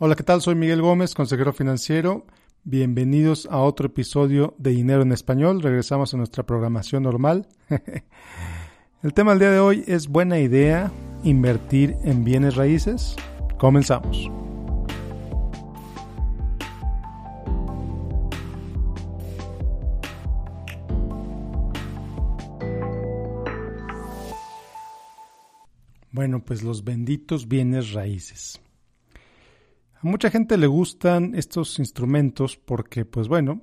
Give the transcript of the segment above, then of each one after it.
Hola, ¿qué tal? Soy Miguel Gómez, consejero financiero. Bienvenidos a otro episodio de Dinero en Español. Regresamos a nuestra programación normal. El tema del día de hoy es buena idea invertir en bienes raíces. Comenzamos. Bueno, pues los benditos bienes raíces. A mucha gente le gustan estos instrumentos porque, pues bueno,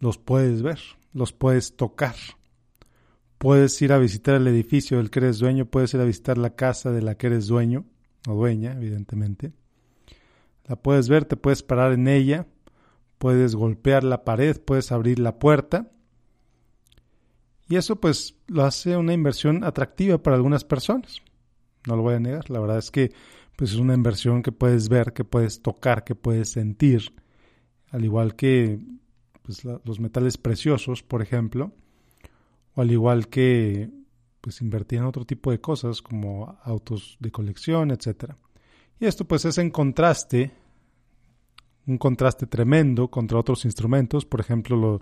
los puedes ver, los puedes tocar. Puedes ir a visitar el edificio del que eres dueño, puedes ir a visitar la casa de la que eres dueño o dueña, evidentemente. La puedes ver, te puedes parar en ella, puedes golpear la pared, puedes abrir la puerta. Y eso pues lo hace una inversión atractiva para algunas personas no lo voy a negar. La verdad es que pues es una inversión que puedes ver, que puedes tocar, que puedes sentir, al igual que pues, los metales preciosos, por ejemplo, o al igual que pues invertir en otro tipo de cosas como autos de colección, etcétera. Y esto pues es en contraste, un contraste tremendo contra otros instrumentos, por ejemplo,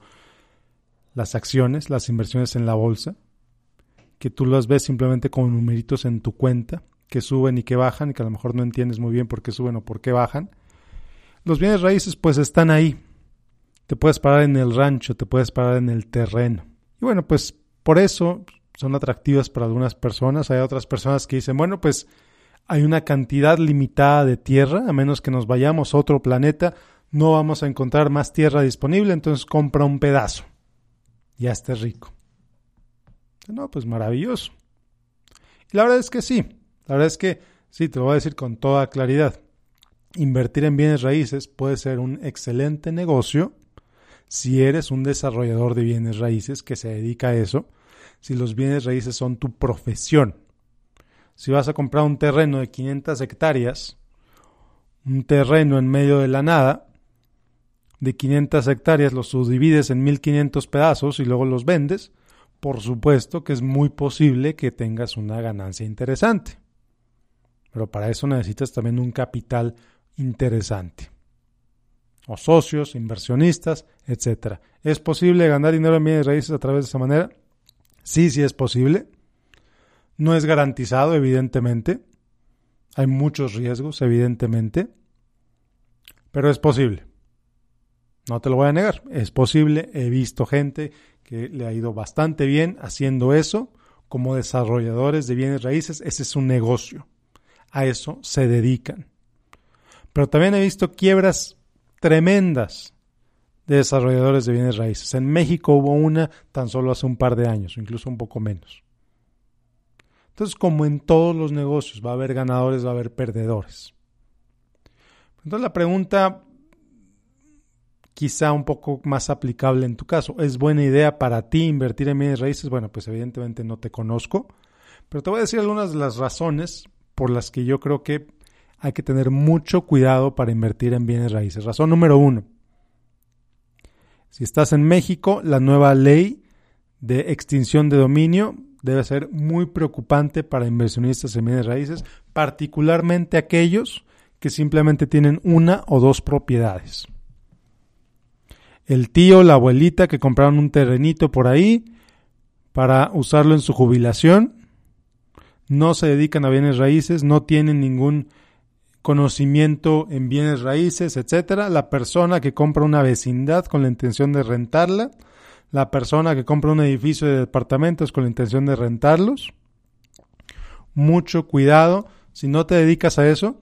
las acciones, las inversiones en la bolsa, que tú las ves simplemente como numeritos en tu cuenta, que suben y que bajan, y que a lo mejor no entiendes muy bien por qué suben o por qué bajan. Los bienes raíces pues están ahí. Te puedes parar en el rancho, te puedes parar en el terreno. Y bueno, pues por eso son atractivas para algunas personas. Hay otras personas que dicen, bueno, pues hay una cantidad limitada de tierra, a menos que nos vayamos a otro planeta, no vamos a encontrar más tierra disponible, entonces compra un pedazo. Ya estés rico. No, pues maravilloso. Y la verdad es que sí, la verdad es que sí, te lo voy a decir con toda claridad. Invertir en bienes raíces puede ser un excelente negocio si eres un desarrollador de bienes raíces que se dedica a eso, si los bienes raíces son tu profesión. Si vas a comprar un terreno de 500 hectáreas, un terreno en medio de la nada, de 500 hectáreas los subdivides en 1500 pedazos y luego los vendes, por supuesto que es muy posible que tengas una ganancia interesante. Pero para eso necesitas también un capital interesante. O socios, inversionistas, etc. ¿Es posible ganar dinero en bienes raíces a través de esa manera? Sí, sí es posible. No es garantizado, evidentemente. Hay muchos riesgos, evidentemente. Pero es posible. No te lo voy a negar. Es posible. He visto gente que le ha ido bastante bien haciendo eso. Como desarrolladores de bienes raíces, ese es un negocio. A eso se dedican. Pero también he visto quiebras tremendas de desarrolladores de bienes raíces. En México hubo una tan solo hace un par de años, incluso un poco menos. Entonces, como en todos los negocios, va a haber ganadores, va a haber perdedores. Entonces, la pregunta quizá un poco más aplicable en tu caso. ¿Es buena idea para ti invertir en bienes raíces? Bueno, pues evidentemente no te conozco, pero te voy a decir algunas de las razones por las que yo creo que hay que tener mucho cuidado para invertir en bienes raíces. Razón número uno. Si estás en México, la nueva ley de extinción de dominio debe ser muy preocupante para inversionistas en bienes raíces, particularmente aquellos que simplemente tienen una o dos propiedades el tío, la abuelita que compraron un terrenito por ahí para usarlo en su jubilación, no se dedican a bienes raíces, no tienen ningún conocimiento en bienes raíces, etcétera. La persona que compra una vecindad con la intención de rentarla, la persona que compra un edificio de departamentos con la intención de rentarlos. Mucho cuidado, si no te dedicas a eso,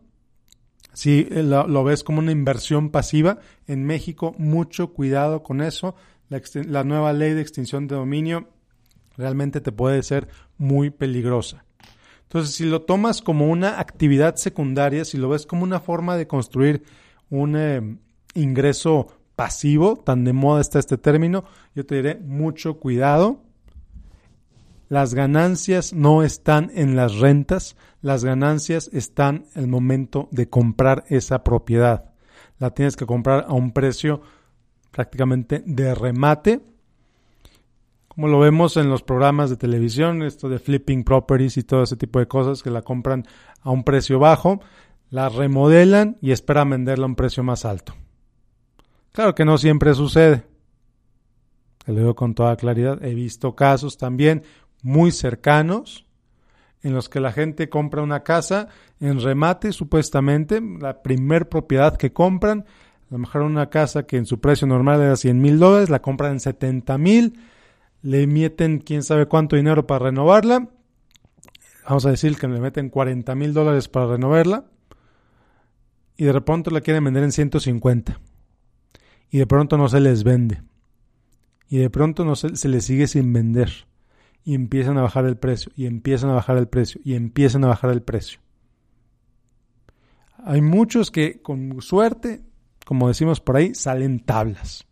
si eh, lo, ves como una inversión pasiva, en México mucho cuidado con eso. La, nueva ley de extinción de dominio realmente te puede ser muy peligrosa. Entonces, si lo tomas como una actividad secundaria, si lo ves como una forma de construir un eh, ingreso pasivo, tan de moda está este término, yo te diré mucho cuidado las ganancias no están en las rentas, las ganancias están en el momento de comprar esa propiedad. La tienes que comprar a un precio prácticamente de remate, como lo vemos en los programas de televisión, esto de flipping properties y todo ese tipo de cosas que la compran a un precio bajo. la remodelan y esperan venderla a un precio más alto. Claro que no siempre sucede. Te lo digo con toda claridad. He visto casos también muy cercanos en los que la gente compra una casa en remate, supuestamente, la primer propiedad que compran, a lo mejor una casa que en su precio normal era 100 mil dólares, la compran en 70 mil, le meten quién sabe cuánto dinero para renovarla, vamos a decir que le meten 40 mil dólares para renovarla, y de repente la quieren vender en 150, y de pronto no se les vende, y de pronto no se, se les sigue sin vender y empiezan a bajar el precio, y empiezan a bajar el precio, y empiezan a bajar el precio. Hay muchos que con suerte, como decimos por ahí, salen tablas.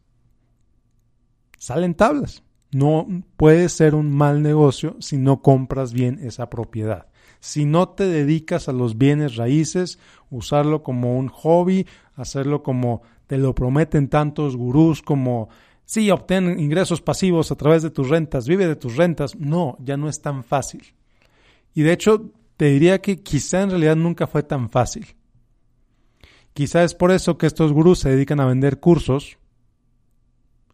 Salen tablas. No puede ser un mal negocio si no compras bien esa propiedad. Si no te dedicas a los bienes raíces, usarlo como un hobby, hacerlo como te lo prometen tantos gurús como Sí, obtén ingresos pasivos a través de tus rentas, vive de tus rentas. No, ya no es tan fácil. Y de hecho, te diría que quizá en realidad nunca fue tan fácil. Quizá es por eso que estos gurús se dedican a vender cursos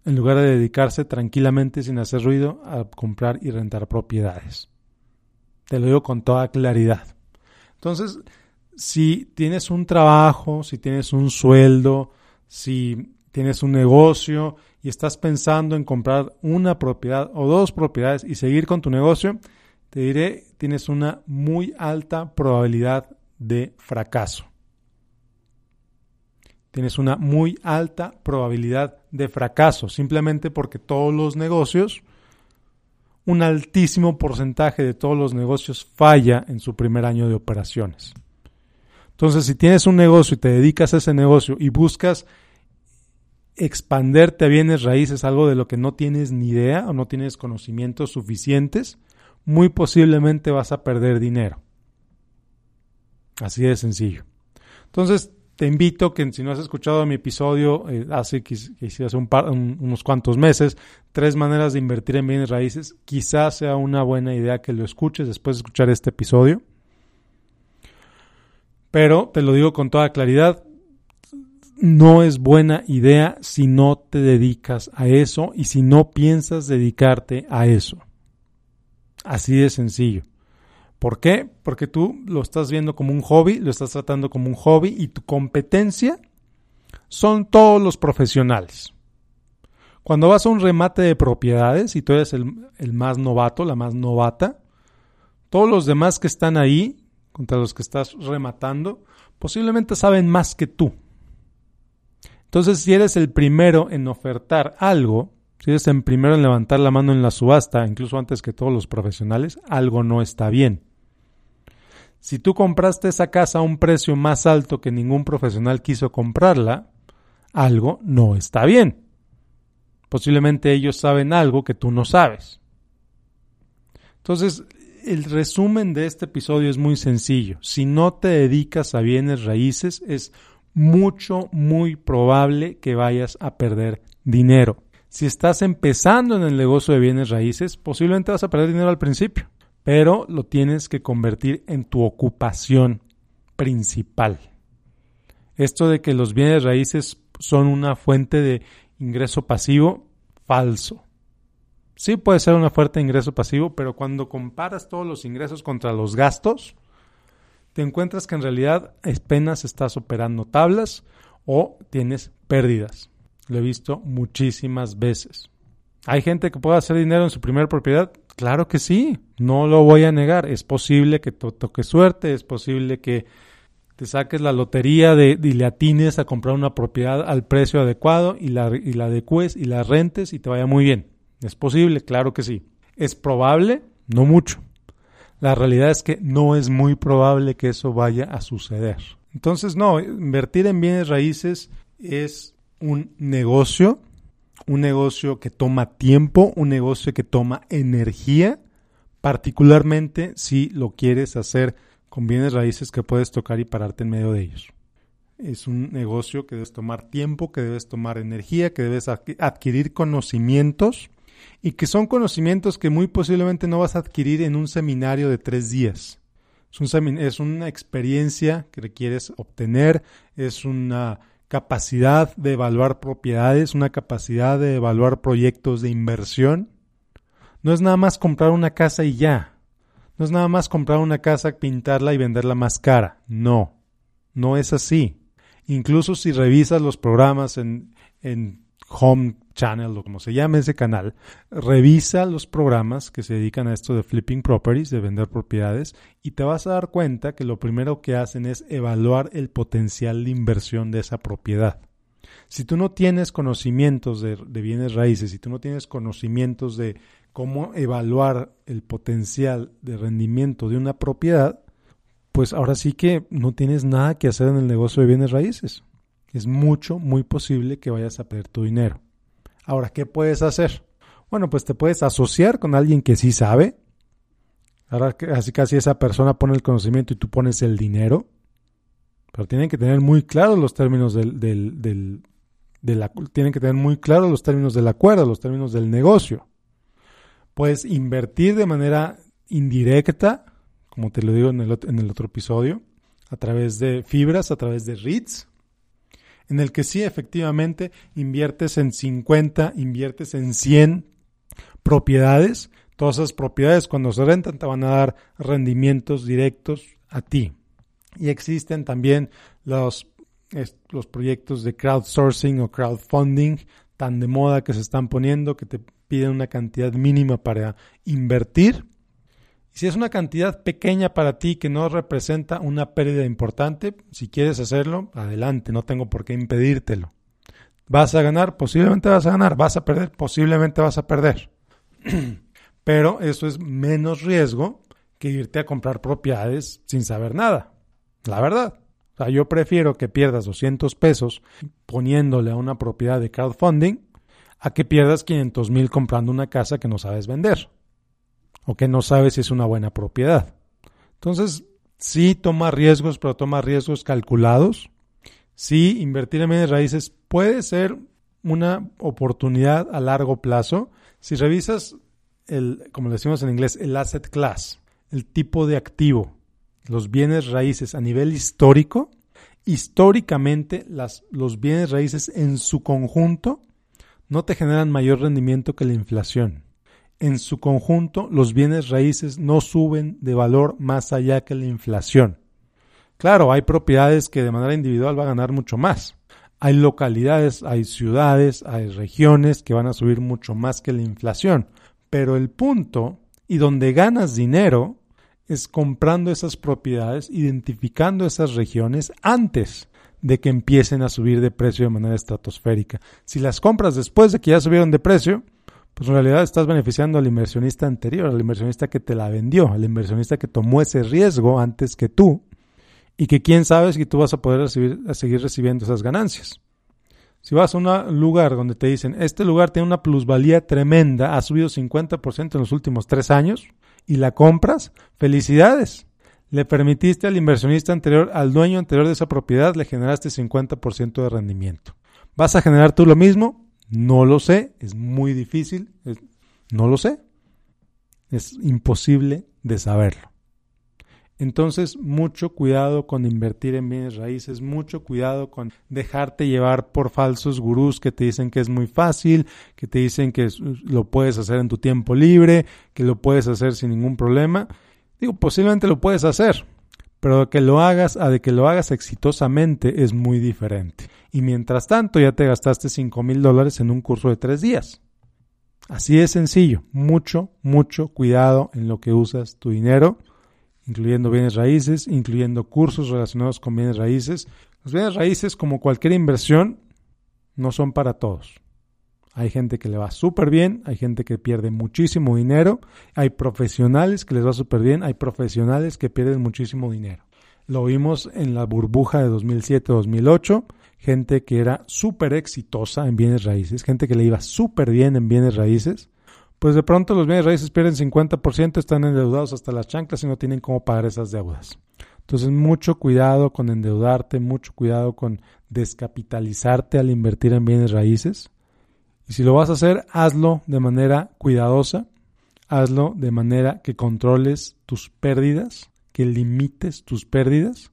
en lugar de dedicarse tranquilamente sin hacer ruido a comprar y rentar propiedades. Te lo digo con toda claridad. Entonces, si tienes un trabajo, si tienes un sueldo, si tienes un negocio y estás pensando en comprar una propiedad o dos propiedades y seguir con tu negocio, te diré, tienes una muy alta probabilidad de fracaso. Tienes una muy alta probabilidad de fracaso, simplemente porque todos los negocios, un altísimo porcentaje de todos los negocios falla en su primer año de operaciones. Entonces, si tienes un negocio y te dedicas a ese negocio y buscas expanderte a bienes raíces, algo de lo que no tienes ni idea o no tienes conocimientos suficientes, muy posiblemente vas a perder dinero. Así de sencillo. Entonces, te invito que si no has escuchado mi episodio eh, hace, hace un unos cuantos meses, tres maneras de invertir en bienes raíces, quizás sea una buena idea que lo escuches después de escuchar este episodio. Pero te lo digo con toda claridad, no es buena idea si no te dedicas a eso y si no piensas dedicarte a eso. Así de sencillo. ¿Por qué? Porque tú lo estás viendo como un hobby, lo estás tratando como un hobby y tu competencia son todos los profesionales. Cuando vas a un remate de propiedades y tú eres el, más novato, la más novata, todos los demás que están ahí, contra los que estás rematando, posiblemente saben más que tú entonces, si eres el primero en ofertar algo, si eres el primero en levantar la mano en la subasta, incluso antes que todos los profesionales, algo no está bien. Si tú compraste esa casa a un precio más alto que ningún profesional quiso comprarla, algo no está bien. Posiblemente ellos saben algo que tú no sabes. Entonces, el resumen de este episodio es muy sencillo. Si no te dedicas a bienes raíces, es mucho, muy probable que vayas a perder dinero. Si estás empezando en el negocio de bienes raíces, posiblemente vas a perder dinero al principio, pero lo tienes que convertir en tu ocupación principal. Esto de que los bienes raíces son una fuente de ingreso pasivo, falso. Sí puede ser una fuente de ingreso pasivo, pero cuando comparas todos los ingresos contra los gastos, te encuentras que en realidad apenas estás operando tablas o tienes pérdidas. Lo he visto muchísimas veces. ¿Hay gente que pueda hacer dinero en su primera propiedad? Claro que sí, no lo voy a negar. Es posible que te toque suerte, es posible que te saques la lotería de, y le atines a comprar una propiedad al precio adecuado y la, y la adecues y la rentes y te vaya muy bien. Es posible, claro que sí. Es probable, no mucho. La realidad es que no es muy probable que eso vaya a suceder. Entonces, no, invertir en bienes raíces es un negocio, un negocio que toma tiempo, un negocio que toma energía, particularmente si lo quieres hacer con bienes raíces que puedes tocar y pararte en medio de ellos. Es un negocio que debes tomar tiempo, que debes tomar energía, que debes adquirir conocimientos y que son conocimientos que muy posiblemente no vas a adquirir en un seminario de tres días. Es, un es una experiencia que requieres obtener, es una capacidad de evaluar propiedades, una capacidad de evaluar proyectos de inversión. No es nada más comprar una casa y ya. No es nada más comprar una casa, pintarla y venderla más cara. No, no es así. Incluso si revisas los programas en, en Home Channel o como se llame ese canal, revisa los programas que se dedican a esto de flipping properties, de vender propiedades, y te vas a dar cuenta que lo primero que hacen es evaluar el potencial de inversión de esa propiedad. Si tú no tienes conocimientos de, de bienes raíces, si tú no tienes conocimientos de cómo evaluar el potencial de rendimiento de una propiedad, pues ahora sí que no tienes nada que hacer en el negocio de bienes raíces. Es mucho, muy posible que vayas a perder tu dinero. Ahora, ¿qué puedes hacer? Bueno, pues te puedes asociar con alguien que sí sabe. Ahora casi casi esa persona pone el conocimiento y tú pones el dinero. Pero tienen que tener muy claros los términos del, del, del tienen que tener muy claros los términos del acuerdo, los términos del negocio. Puedes invertir de manera indirecta, como te lo digo en el, en el otro episodio, a través de fibras, a través de REITs, en el que sí, efectivamente, inviertes en 50, inviertes en 100 propiedades. Todas esas propiedades cuando se rentan te van a dar rendimientos directos a ti. Y existen también los, los proyectos de crowdsourcing o crowdfunding tan de moda que se están poniendo que te piden una cantidad mínima para invertir. Si es una cantidad pequeña para ti que no representa una pérdida importante, si quieres hacerlo, adelante, no tengo por qué impedírtelo. ¿Vas a ganar? Posiblemente vas a ganar. ¿Vas a perder? Posiblemente vas a perder. Pero eso es menos riesgo que irte a comprar propiedades sin saber nada. La verdad. O sea, yo prefiero que pierdas 200 pesos poniéndole a una propiedad de crowdfunding a que pierdas 500 mil comprando una casa que no sabes vender o que no sabes si es una buena propiedad. Entonces, sí toma riesgos, pero toma riesgos calculados. Sí, invertir en bienes raíces puede ser una oportunidad a largo plazo. Si revisas el, como decimos en inglés, el asset class, el tipo de activo, los bienes raíces a nivel histórico, históricamente las, los bienes raíces en su conjunto no te generan mayor rendimiento que la inflación. En su conjunto, los bienes raíces no suben de valor más allá que la inflación. Claro, hay propiedades que de manera individual va a ganar mucho más. Hay localidades, hay ciudades, hay regiones que van a subir mucho más que la inflación. Pero el punto, y donde ganas dinero, es comprando esas propiedades, identificando esas regiones antes de que empiecen a subir de precio de manera estratosférica. Si las compras después de que ya subieron de precio, pues en realidad estás beneficiando al inversionista anterior, al inversionista que te la vendió, al inversionista que tomó ese riesgo antes que tú y que quién sabe si tú vas a poder seguir recibiendo esas ganancias. Si vas a un lugar donde te dicen, este lugar tiene una plusvalía tremenda, ha subido 50% en los últimos tres años, y la compras, felicidades le permitiste al inversionista anterior, al dueño anterior de esa propiedad, le generaste 50% de rendimiento. ¿Vas a generar tú lo mismo? No lo sé, es muy difícil, no lo sé. Es imposible de saberlo. Entonces, mucho cuidado con invertir en bienes raíces, mucho cuidado con dejarte llevar por falsos gurús que te dicen que es muy fácil, que te dicen que lo puedes hacer en tu tiempo libre, que lo puedes hacer sin ningún problema. Digo, posiblemente lo puedes hacer, pero que lo hagas a de que lo hagas exitosamente es muy diferente. Y mientras tanto ya te gastaste 5 mil dólares en un curso de tres días. Así de sencillo. Mucho, mucho cuidado en lo que usas tu dinero, incluyendo bienes raíces, incluyendo cursos relacionados con bienes raíces. Los bienes raíces, como cualquier inversión, no son para todos. Hay gente que le va súper bien, hay gente que pierde muchísimo dinero, hay profesionales que les va súper bien, hay profesionales que pierden muchísimo dinero. Lo vimos en la burbuja de 2007-2008, gente que era súper exitosa en bienes raíces, gente que le iba súper bien en bienes raíces, pues de pronto los bienes raíces pierden 50%, están endeudados hasta las chanclas y no tienen cómo pagar esas deudas. Entonces, mucho cuidado con endeudarte, mucho cuidado con descapitalizarte al invertir en bienes raíces. Y si lo vas a hacer, hazlo de manera cuidadosa, hazlo de manera que controles tus pérdidas, que limites tus pérdidas.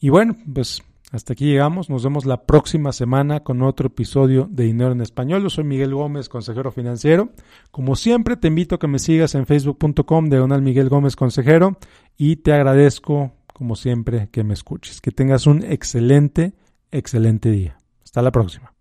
Y bueno, pues hasta aquí llegamos. Nos vemos la próxima semana con otro episodio de Dinero en Español. Yo soy Miguel Gómez, consejero financiero. Como siempre, te invito a que me sigas en facebook.com diagonal Miguel Gómez Consejero y te agradezco, como siempre, que me escuches. Que tengas un excelente, excelente día. Hasta la próxima.